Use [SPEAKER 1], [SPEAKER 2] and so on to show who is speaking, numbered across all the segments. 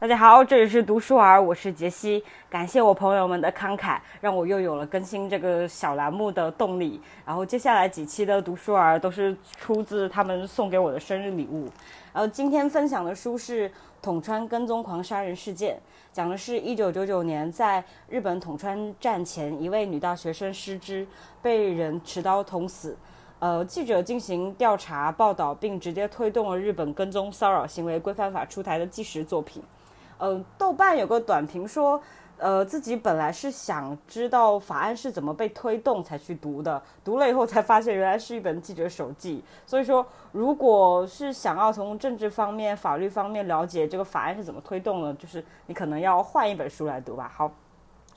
[SPEAKER 1] 大家好，这里是读书儿，我是杰西。感谢我朋友们的慷慨，让我又有了更新这个小栏目的动力。然后接下来几期的读书儿都是出自他们送给我的生日礼物。然后今天分享的书是《统川跟踪狂杀人事件》，讲的是一九九九年在日本统川战前，一位女大学生失之，被人持刀捅死。呃，记者进行调查报道，并直接推动了日本跟踪骚扰行为规范法出台的纪实作品。嗯，豆瓣有个短评说，呃，自己本来是想知道法案是怎么被推动才去读的，读了以后才发现原来是一本记者手记。所以说，如果是想要从政治方面、法律方面了解这个法案是怎么推动的，就是你可能要换一本书来读吧。好。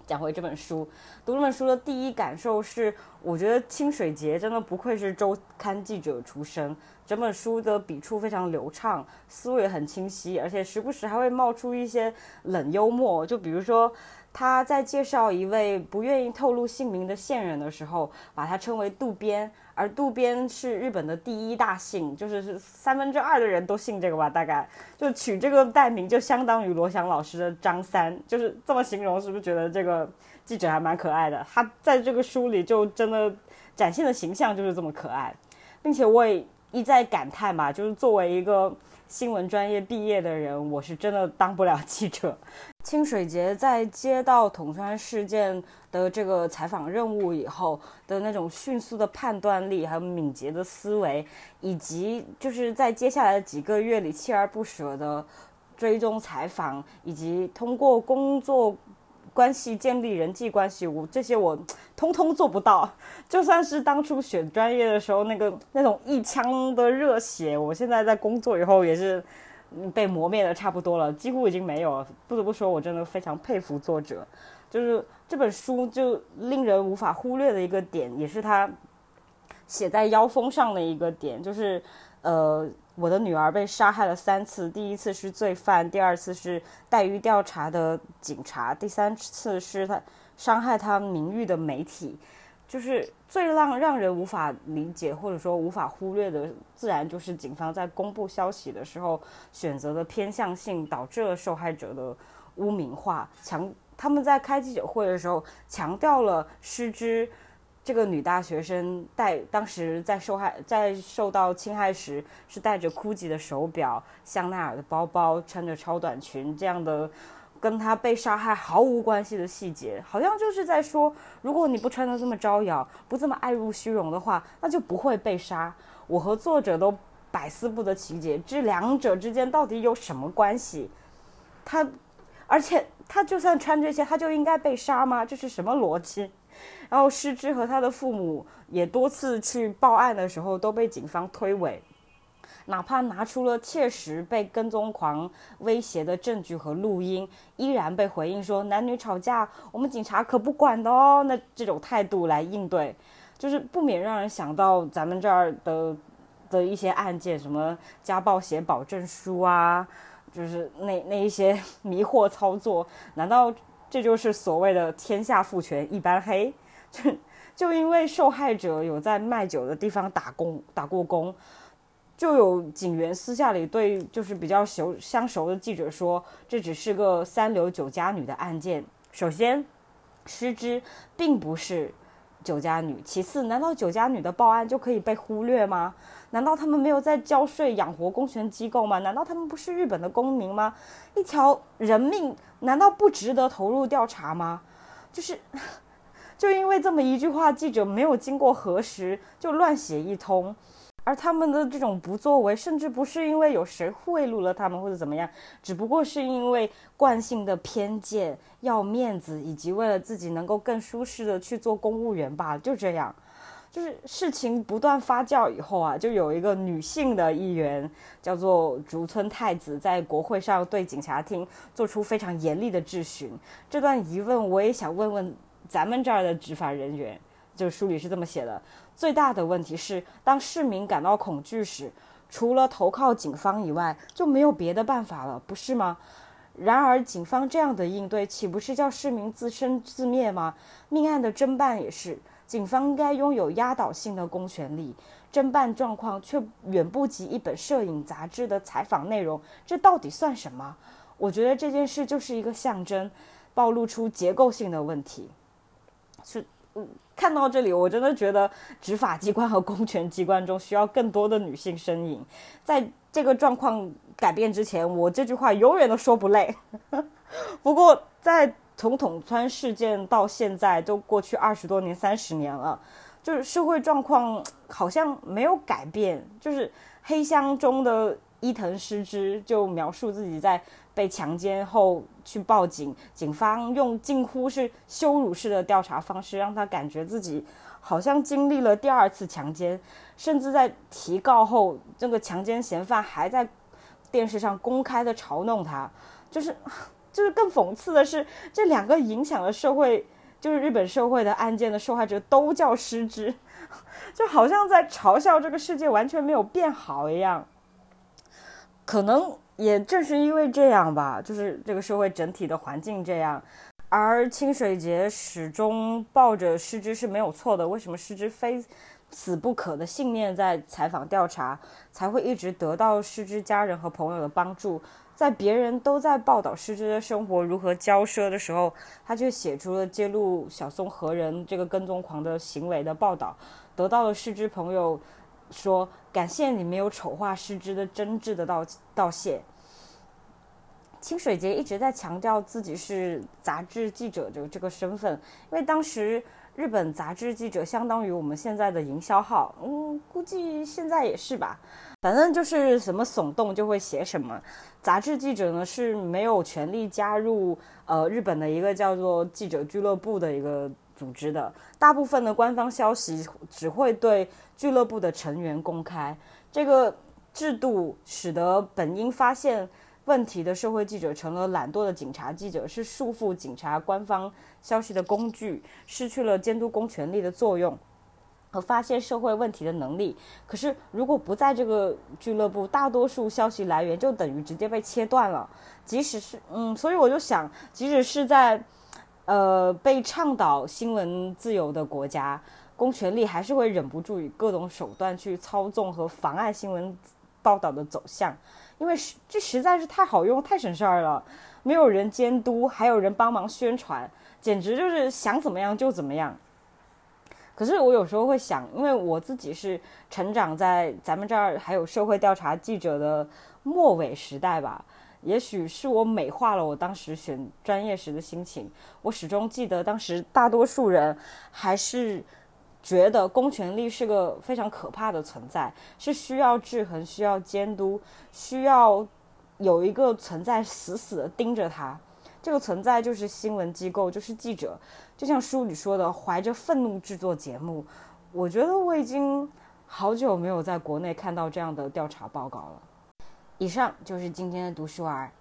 [SPEAKER 1] 讲回这本书，读这本书的第一感受是，我觉得清水节真的不愧是周刊记者出身。整本书的笔触非常流畅，思路也很清晰，而且时不时还会冒出一些冷幽默。就比如说，他在介绍一位不愿意透露姓名的线人的时候，把他称为渡边。而渡边是日本的第一大姓，就是三分之二的人都姓这个吧，大概就取这个代名，就相当于罗翔老师的张三，就是这么形容，是不是觉得这个记者还蛮可爱的？他在这个书里就真的展现的形象就是这么可爱，并且我也一再感叹吧，就是作为一个。新闻专业毕业的人，我是真的当不了记者。清水节在接到统川事件的这个采访任务以后的那种迅速的判断力，还有敏捷的思维，以及就是在接下来的几个月里锲而不舍的追踪采访，以及通过工作。关系建立人际关系，我这些我通通做不到。就算是当初选专业的时候，那个那种一腔的热血，我现在在工作以后也是被磨灭的差不多了，几乎已经没有了。不得不说，我真的非常佩服作者。就是这本书就令人无法忽略的一个点，也是他写在腰封上的一个点，就是呃。我的女儿被杀害了三次，第一次是罪犯，第二次是待遇调查的警察，第三次是他伤害他名誉的媒体，就是最让让人无法理解或者说无法忽略的，自然就是警方在公布消息的时候选择的偏向性，导致了受害者的污名化。强他们在开记者会的时候强调了失之。这个女大学生带当时在受害在受到侵害时是戴着 GUCCI 的手表、香奈儿的包包、穿着超短裙这样的，跟他被杀害毫无关系的细节，好像就是在说，如果你不穿的这么招摇，不这么爱慕虚荣的话，那就不会被杀。我和作者都百思不得其解，这两者之间到底有什么关系？他，而且他就算穿这些，他就应该被杀吗？这是什么逻辑？然后失之和他的父母也多次去报案的时候都被警方推诿，哪怕拿出了切实被跟踪狂威胁的证据和录音，依然被回应说男女吵架我们警察可不管的哦。那这种态度来应对，就是不免让人想到咱们这儿的的一些案件，什么家暴写保证书啊，就是那那一些迷惑操作，难道？这就是所谓的天下父权一般黑，就 就因为受害者有在卖酒的地方打工打过工，就有警员私下里对就是比较熟相熟的记者说，这只是个三流酒家女的案件。首先，失之并不是。酒家女，其次，难道酒家女的报案就可以被忽略吗？难道他们没有在交税养活公权机构吗？难道他们不是日本的公民吗？一条人命难道不值得投入调查吗？就是，就因为这么一句话，记者没有经过核实就乱写一通。而他们的这种不作为，甚至不是因为有谁贿赂了他们或者怎么样，只不过是因为惯性的偏见、要面子，以及为了自己能够更舒适的去做公务员吧。就这样，就是事情不断发酵以后啊，就有一个女性的议员叫做竹村太子，在国会上对警察厅做出非常严厉的质询。这段疑问，我也想问问咱们这儿的执法人员。就书里是这么写的。最大的问题是，当市民感到恐惧时，除了投靠警方以外，就没有别的办法了，不是吗？然而，警方这样的应对，岂不是叫市民自生自灭吗？命案的侦办也是，警方应该拥有压倒性的公权力，侦办状况却远不及一本摄影杂志的采访内容，这到底算什么？我觉得这件事就是一个象征，暴露出结构性的问题。是，看到这里，我真的觉得执法机关和公权机关中需要更多的女性身影。在这个状况改变之前，我这句话永远都说不累。不过，在从统川事件到现在，都过去二十多年、三十年了，就是社会状况好像没有改变。就是黑箱中的伊藤诗织就描述自己在被强奸后去报警，警方用近乎是羞辱式的调查方式，让他感觉自己好像经历了第二次强奸，甚至在提告后，这个强奸嫌犯还在电视上公开的嘲弄他，就是。就是更讽刺的是，这两个影响了社会，就是日本社会的案件的受害者都叫失之，就好像在嘲笑这个世界完全没有变好一样。可能也正是因为这样吧，就是这个社会整体的环境这样，而清水节始终抱着失之是没有错的。为什么失之非死不可的信念在采访调查，才会一直得到失之家人和朋友的帮助？在别人都在报道失之的生活如何骄奢的时候，他却写出了揭露小松和人这个跟踪狂的行为的报道，得到了失之朋友说感谢你没有丑化失之的真挚的道道谢。清水节一直在强调自己是杂志记者的这个身份，因为当时日本杂志记者相当于我们现在的营销号，嗯，估计现在也是吧。反正就是什么耸动就会写什么，杂志记者呢是没有权利加入呃日本的一个叫做记者俱乐部的一个组织的，大部分的官方消息只会对俱乐部的成员公开。这个制度使得本应发现问题的社会记者成了懒惰的警察记者，是束缚警察官方消息的工具，失去了监督公权力的作用。和发现社会问题的能力，可是如果不在这个俱乐部，大多数消息来源就等于直接被切断了。即使是嗯，所以我就想，即使是在，呃，被倡导新闻自由的国家，公权力还是会忍不住以各种手段去操纵和妨碍新闻报道的走向，因为这实在是太好用、太省事儿了，没有人监督，还有人帮忙宣传，简直就是想怎么样就怎么样。可是我有时候会想，因为我自己是成长在咱们这儿还有社会调查记者的末尾时代吧，也许是我美化了我当时选专业时的心情。我始终记得当时大多数人还是觉得公权力是个非常可怕的存在，是需要制衡、需要监督、需要有一个存在死死的盯着它。这个存在就是新闻机构，就是记者。就像书里说的，怀着愤怒制作节目。我觉得我已经好久没有在国内看到这样的调查报告了。以上就是今天的读书儿，